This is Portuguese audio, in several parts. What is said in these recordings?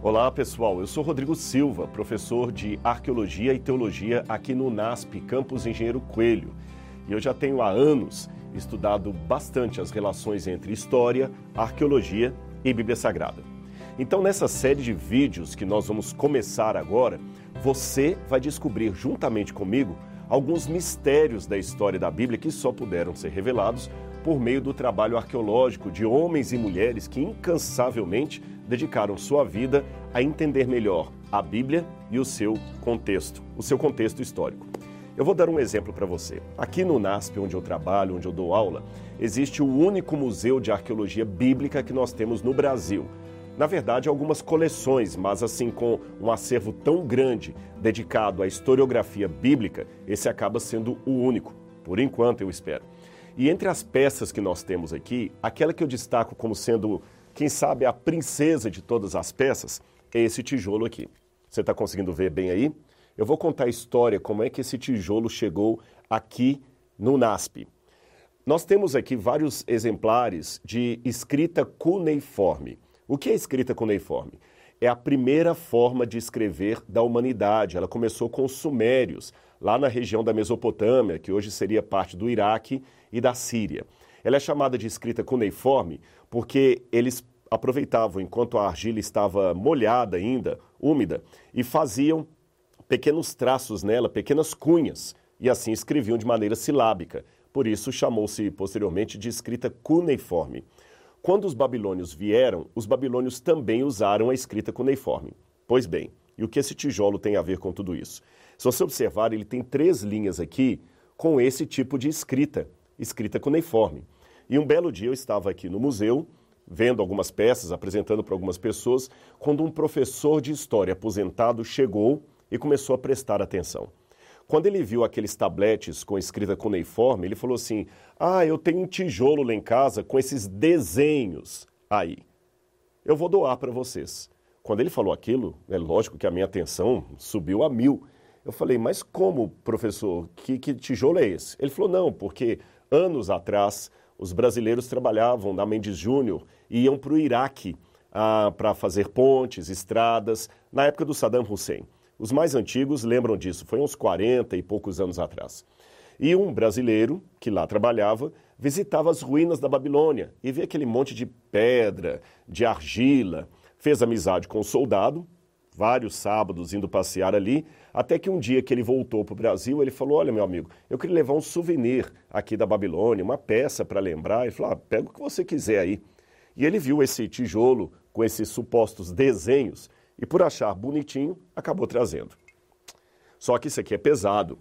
Olá pessoal, eu sou Rodrigo Silva, professor de Arqueologia e Teologia aqui no NASP, Campus Engenheiro Coelho. E eu já tenho há anos estudado bastante as relações entre história, arqueologia e Bíblia Sagrada. Então, nessa série de vídeos que nós vamos começar agora, você vai descobrir juntamente comigo alguns mistérios da história da Bíblia que só puderam ser revelados por meio do trabalho arqueológico de homens e mulheres que incansavelmente dedicaram sua vida a entender melhor a Bíblia e o seu contexto, o seu contexto histórico. Eu vou dar um exemplo para você. Aqui no NASP, onde eu trabalho, onde eu dou aula, existe o único museu de arqueologia bíblica que nós temos no Brasil. Na verdade, algumas coleções, mas assim com um acervo tão grande dedicado à historiografia bíblica, esse acaba sendo o único, por enquanto eu espero. E entre as peças que nós temos aqui, aquela que eu destaco como sendo, quem sabe, a princesa de todas as peças, é esse tijolo aqui. Você está conseguindo ver bem aí? Eu vou contar a história, como é que esse tijolo chegou aqui no NASP. Nós temos aqui vários exemplares de escrita cuneiforme. O que é escrita cuneiforme? É a primeira forma de escrever da humanidade. Ela começou com os sumérios, lá na região da Mesopotâmia, que hoje seria parte do Iraque e da Síria. Ela é chamada de escrita cuneiforme porque eles aproveitavam enquanto a argila estava molhada ainda, úmida, e faziam pequenos traços nela, pequenas cunhas, e assim escreviam de maneira silábica. Por isso chamou-se posteriormente de escrita cuneiforme. Quando os babilônios vieram, os babilônios também usaram a escrita cuneiforme. Pois bem, e o que esse tijolo tem a ver com tudo isso? Se você observar, ele tem três linhas aqui com esse tipo de escrita, escrita cuneiforme. E um belo dia eu estava aqui no museu, vendo algumas peças, apresentando para algumas pessoas, quando um professor de história aposentado chegou e começou a prestar atenção. Quando ele viu aqueles tabletes com escrita cuneiforme, ele falou assim: Ah, eu tenho um tijolo lá em casa com esses desenhos aí. Eu vou doar para vocês. Quando ele falou aquilo, é lógico que a minha atenção subiu a mil. Eu falei, mas como, professor? Que, que tijolo é esse? Ele falou, não, porque anos atrás os brasileiros trabalhavam na Mendes Júnior e iam para o Iraque ah, para fazer pontes, estradas, na época do Saddam Hussein. Os mais antigos lembram disso, foi uns 40 e poucos anos atrás. E um brasileiro que lá trabalhava visitava as ruínas da Babilônia e via aquele monte de pedra, de argila, fez amizade com o soldado, vários sábados indo passear ali, até que um dia que ele voltou para o Brasil, ele falou: Olha, meu amigo, eu queria levar um souvenir aqui da Babilônia, uma peça para lembrar. Ele falou: ah, Pega o que você quiser aí. E ele viu esse tijolo com esses supostos desenhos e, por achar bonitinho, acabou trazendo. Só que isso aqui é pesado.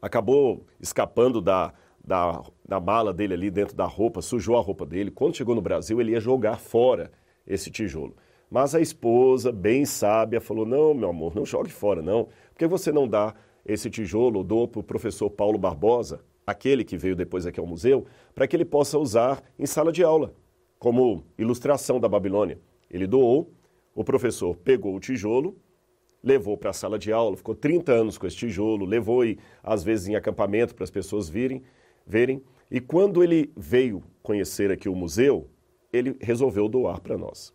Acabou escapando da, da, da mala dele ali dentro da roupa, sujou a roupa dele. Quando chegou no Brasil, ele ia jogar fora esse tijolo. Mas a esposa, bem sábia, falou: Não, meu amor, não jogue fora, não. Por que você não dá esse tijolo, dou para o professor Paulo Barbosa, aquele que veio depois aqui ao museu, para que ele possa usar em sala de aula, como ilustração da Babilônia. Ele doou, o professor pegou o tijolo, levou para a sala de aula, ficou 30 anos com esse tijolo, levou e às vezes em acampamento para as pessoas virem, verem. E quando ele veio conhecer aqui o museu, ele resolveu doar para nós.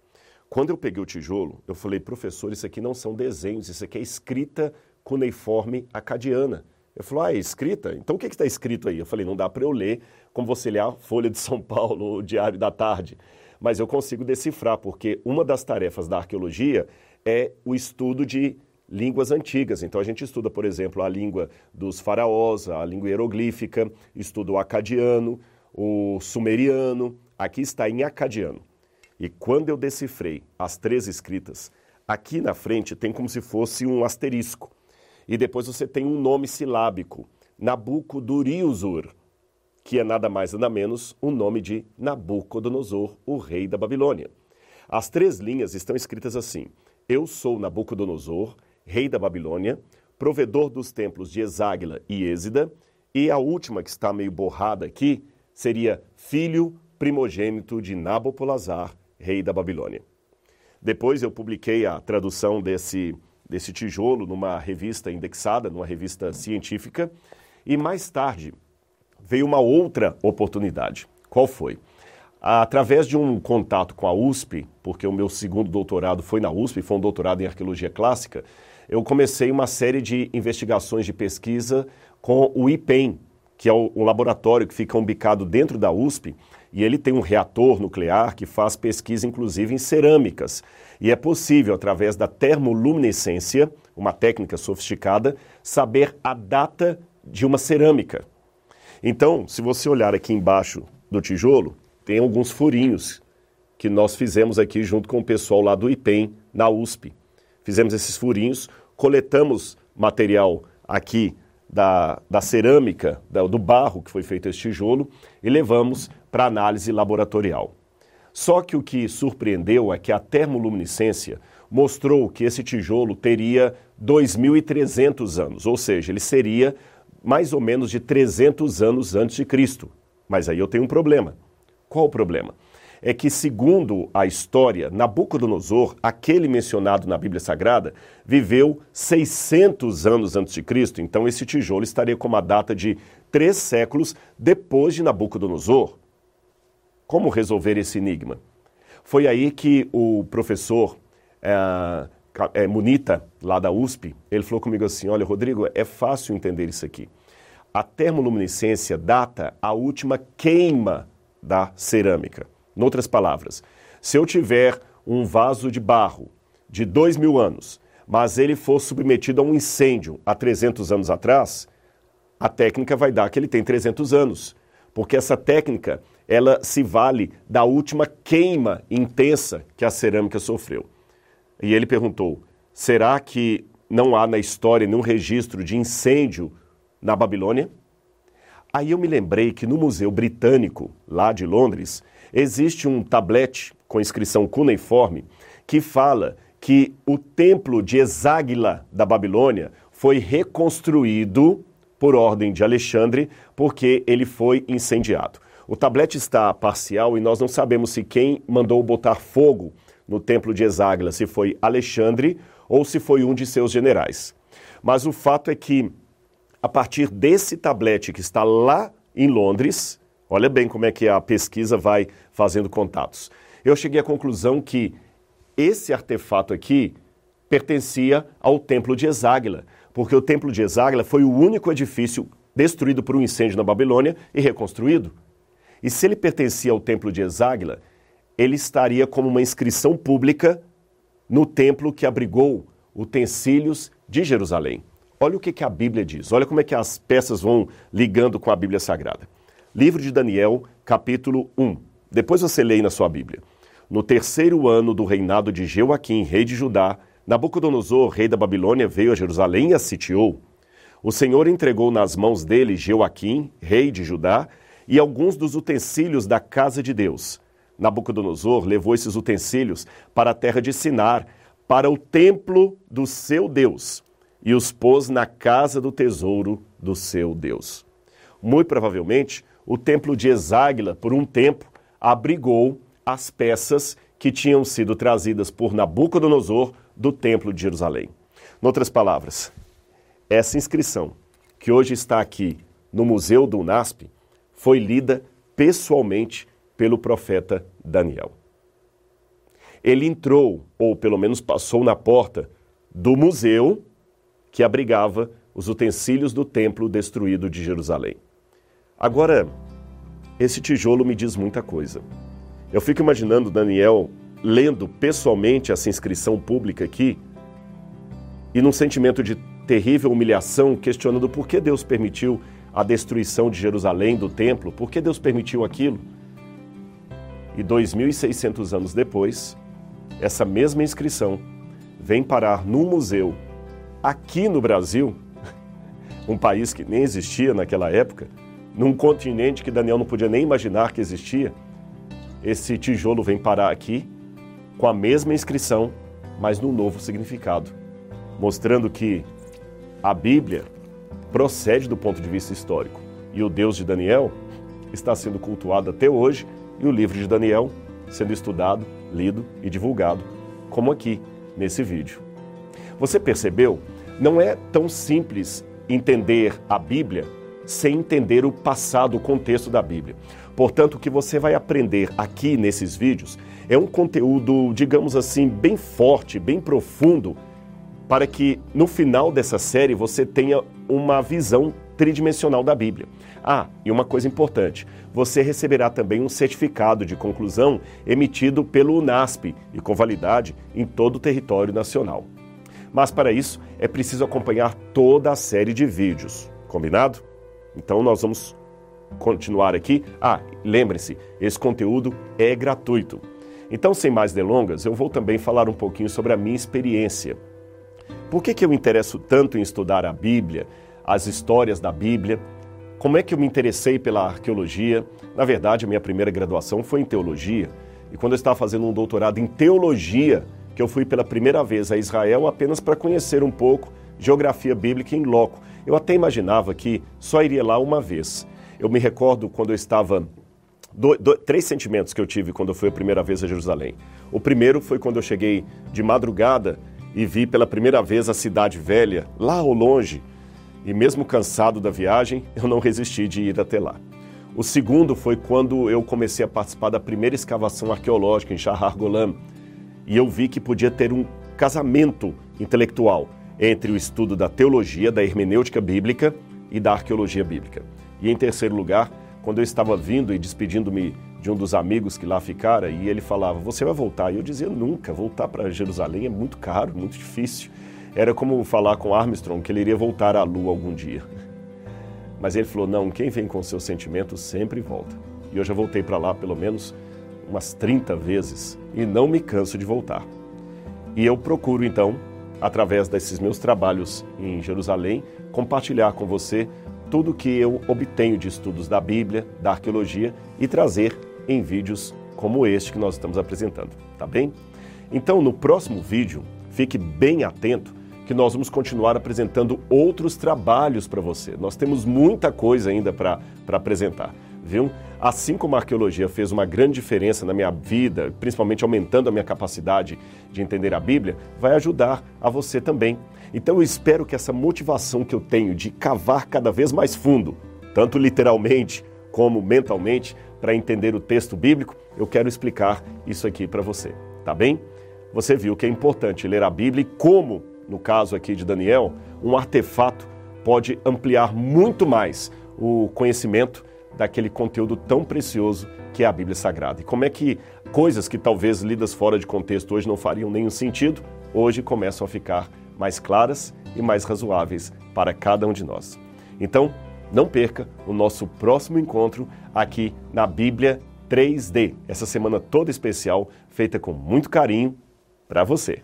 Quando eu peguei o tijolo, eu falei, professor, isso aqui não são desenhos, isso aqui é escrita cuneiforme acadiana. Ele falou, ah, é escrita? Então o que está escrito aí? Eu falei, não dá para eu ler como você lê a Folha de São Paulo, o Diário da Tarde. Mas eu consigo decifrar, porque uma das tarefas da arqueologia é o estudo de línguas antigas. Então a gente estuda, por exemplo, a língua dos faraós, a língua hieroglífica, estuda o acadiano, o sumeriano. Aqui está em acadiano. E quando eu decifrei as três escritas, aqui na frente tem como se fosse um asterisco. E depois você tem um nome silábico, Nabucodonosor, que é nada mais nada menos o nome de Nabucodonosor, o rei da Babilônia. As três linhas estão escritas assim: Eu sou Nabucodonosor, rei da Babilônia, provedor dos templos de Exáguila e Êxida, e a última que está meio borrada aqui seria filho primogênito de Nabopolazar, rei da Babilônia. Depois eu publiquei a tradução desse, desse tijolo numa revista indexada, numa revista científica, e mais tarde veio uma outra oportunidade. Qual foi? através de um contato com a USP, porque o meu segundo doutorado foi na USP, foi um doutorado em arqueologia clássica, eu comecei uma série de investigações de pesquisa com o IPEM, que é o, laboratório que fica umbicado dentro da USP, e ele tem um reator nuclear que faz pesquisa, inclusive, em cerâmicas. E é possível, através da termoluminescência, uma técnica sofisticada, saber a data de uma cerâmica. Então, se você olhar aqui embaixo do tijolo, tem alguns furinhos que nós fizemos aqui junto com o pessoal lá do IPEM, na USP. Fizemos esses furinhos, coletamos material aqui da, da cerâmica, da, do barro que foi feito esse tijolo e levamos para análise laboratorial. Só que o que surpreendeu é que a termoluminescência mostrou que esse tijolo teria 2.300 anos, ou seja, ele seria mais ou menos de 300 anos antes de Cristo. Mas aí eu tenho um problema. Qual o problema? É que, segundo a história, Nabucodonosor, aquele mencionado na Bíblia Sagrada, viveu 600 anos antes de Cristo. Então, esse tijolo estaria com uma data de três séculos depois de Nabucodonosor. Como resolver esse enigma? Foi aí que o professor é, é, Munita, lá da USP, ele falou comigo assim: Olha, Rodrigo, é fácil entender isso aqui. A termoluminescência data a última queima da cerâmica. Em outras palavras, se eu tiver um vaso de barro de dois mil anos, mas ele for submetido a um incêndio há 300 anos atrás, a técnica vai dar que ele tem 300 anos, porque essa técnica ela se vale da última queima intensa que a cerâmica sofreu. E ele perguntou: será que não há na história nenhum registro de incêndio na Babilônia? Aí eu me lembrei que no Museu Britânico, lá de Londres, existe um tablete com inscrição cuneiforme que fala que o templo de Exáguila da Babilônia foi reconstruído por ordem de Alexandre porque ele foi incendiado. O tablete está parcial e nós não sabemos se quem mandou botar fogo no templo de Exáguila, se foi Alexandre ou se foi um de seus generais. Mas o fato é que a partir desse tablete que está lá em Londres, olha bem como é que a pesquisa vai fazendo contatos. Eu cheguei à conclusão que esse artefato aqui pertencia ao Templo de Exáguila, porque o Templo de Exáguila foi o único edifício destruído por um incêndio na Babilônia e reconstruído. E se ele pertencia ao Templo de Exáguila, ele estaria como uma inscrição pública no templo que abrigou utensílios de Jerusalém. Olha o que, a Bíblia diz, olha como é que as peças vão ligando com a Bíblia Sagrada. Livro de Daniel, capítulo 1. Depois você lê na sua Bíblia. No terceiro ano do reinado de Jeoaquim, rei de Judá, Nabucodonosor, rei da Babilônia, veio a Jerusalém e a sitiou. O Senhor entregou nas mãos dele Jeoaquim, rei de Judá, e alguns dos utensílios da casa de Deus. Nabucodonosor levou esses utensílios para a terra de Sinar, para o templo do seu Deus e os pôs na casa do tesouro do seu Deus. Muito provavelmente, o templo de Exáguila, por um tempo, abrigou as peças que tinham sido trazidas por Nabucodonosor do templo de Jerusalém. Em outras palavras, essa inscrição, que hoje está aqui no Museu do UNASP, foi lida pessoalmente pelo profeta Daniel. Ele entrou, ou pelo menos passou na porta, do museu que abrigava os utensílios do templo destruído de Jerusalém. Agora, esse tijolo me diz muita coisa. Eu fico imaginando Daniel lendo pessoalmente essa inscrição pública aqui e num sentimento de terrível humilhação, questionando por que Deus permitiu a destruição de Jerusalém, do templo, por que Deus permitiu aquilo. E 2.600 anos depois, essa mesma inscrição vem parar num museu aqui no Brasil, um país que nem existia naquela época, num continente que Daniel não podia nem imaginar que existia, esse tijolo vem parar aqui com a mesma inscrição, mas num novo significado, mostrando que a Bíblia procede do ponto de vista histórico. E o Deus de Daniel está sendo cultuado até hoje e o livro de Daniel sendo estudado, lido e divulgado, como aqui nesse vídeo. Você percebeu? Não é tão simples entender a Bíblia sem entender o passado, o contexto da Bíblia. Portanto, o que você vai aprender aqui nesses vídeos é um conteúdo, digamos assim, bem forte, bem profundo, para que no final dessa série você tenha uma visão tridimensional da Bíblia. Ah, e uma coisa importante: você receberá também um certificado de conclusão emitido pelo UNASP e com validade em todo o território nacional. Mas para isso é preciso acompanhar toda a série de vídeos, combinado? Então nós vamos continuar aqui. Ah, lembre-se, esse conteúdo é gratuito. Então, sem mais delongas, eu vou também falar um pouquinho sobre a minha experiência. Por que, que eu me interesso tanto em estudar a Bíblia, as histórias da Bíblia? Como é que eu me interessei pela arqueologia? Na verdade, a minha primeira graduação foi em teologia. E quando eu estava fazendo um doutorado em teologia, que eu fui pela primeira vez a Israel apenas para conhecer um pouco geografia bíblica em loco. Eu até imaginava que só iria lá uma vez. Eu me recordo quando eu estava do, do, três sentimentos que eu tive quando eu fui a primeira vez a Jerusalém. O primeiro foi quando eu cheguei de madrugada e vi pela primeira vez a cidade velha, lá ao longe. E mesmo cansado da viagem, eu não resisti de ir até lá. O segundo foi quando eu comecei a participar da primeira escavação arqueológica em Shahar Golan. E eu vi que podia ter um casamento intelectual entre o estudo da teologia, da hermenêutica bíblica e da arqueologia bíblica. E em terceiro lugar, quando eu estava vindo e despedindo-me de um dos amigos que lá ficara, e ele falava: Você vai voltar? E eu dizia: Nunca, voltar para Jerusalém é muito caro, muito difícil. Era como falar com Armstrong que ele iria voltar à Lua algum dia. Mas ele falou: Não, quem vem com seus sentimentos sempre volta. E eu já voltei para lá pelo menos umas 30 vezes e não me canso de voltar. E eu procuro então, através desses meus trabalhos em Jerusalém, compartilhar com você tudo que eu obtenho de estudos da Bíblia, da arqueologia e trazer em vídeos como este que nós estamos apresentando, tá bem? Então, no próximo vídeo, fique bem atento que nós vamos continuar apresentando outros trabalhos para você. Nós temos muita coisa ainda para apresentar, viu? Assim como a arqueologia fez uma grande diferença na minha vida, principalmente aumentando a minha capacidade de entender a Bíblia, vai ajudar a você também. Então eu espero que essa motivação que eu tenho de cavar cada vez mais fundo, tanto literalmente como mentalmente, para entender o texto bíblico, eu quero explicar isso aqui para você, tá bem? Você viu que é importante ler a Bíblia e como, no caso aqui de Daniel, um artefato pode ampliar muito mais o conhecimento daquele conteúdo tão precioso que é a Bíblia Sagrada. E como é que coisas que talvez lidas fora de contexto hoje não fariam nenhum sentido, hoje começam a ficar mais claras e mais razoáveis para cada um de nós. Então, não perca o nosso próximo encontro aqui na Bíblia 3D, essa semana toda especial, feita com muito carinho para você.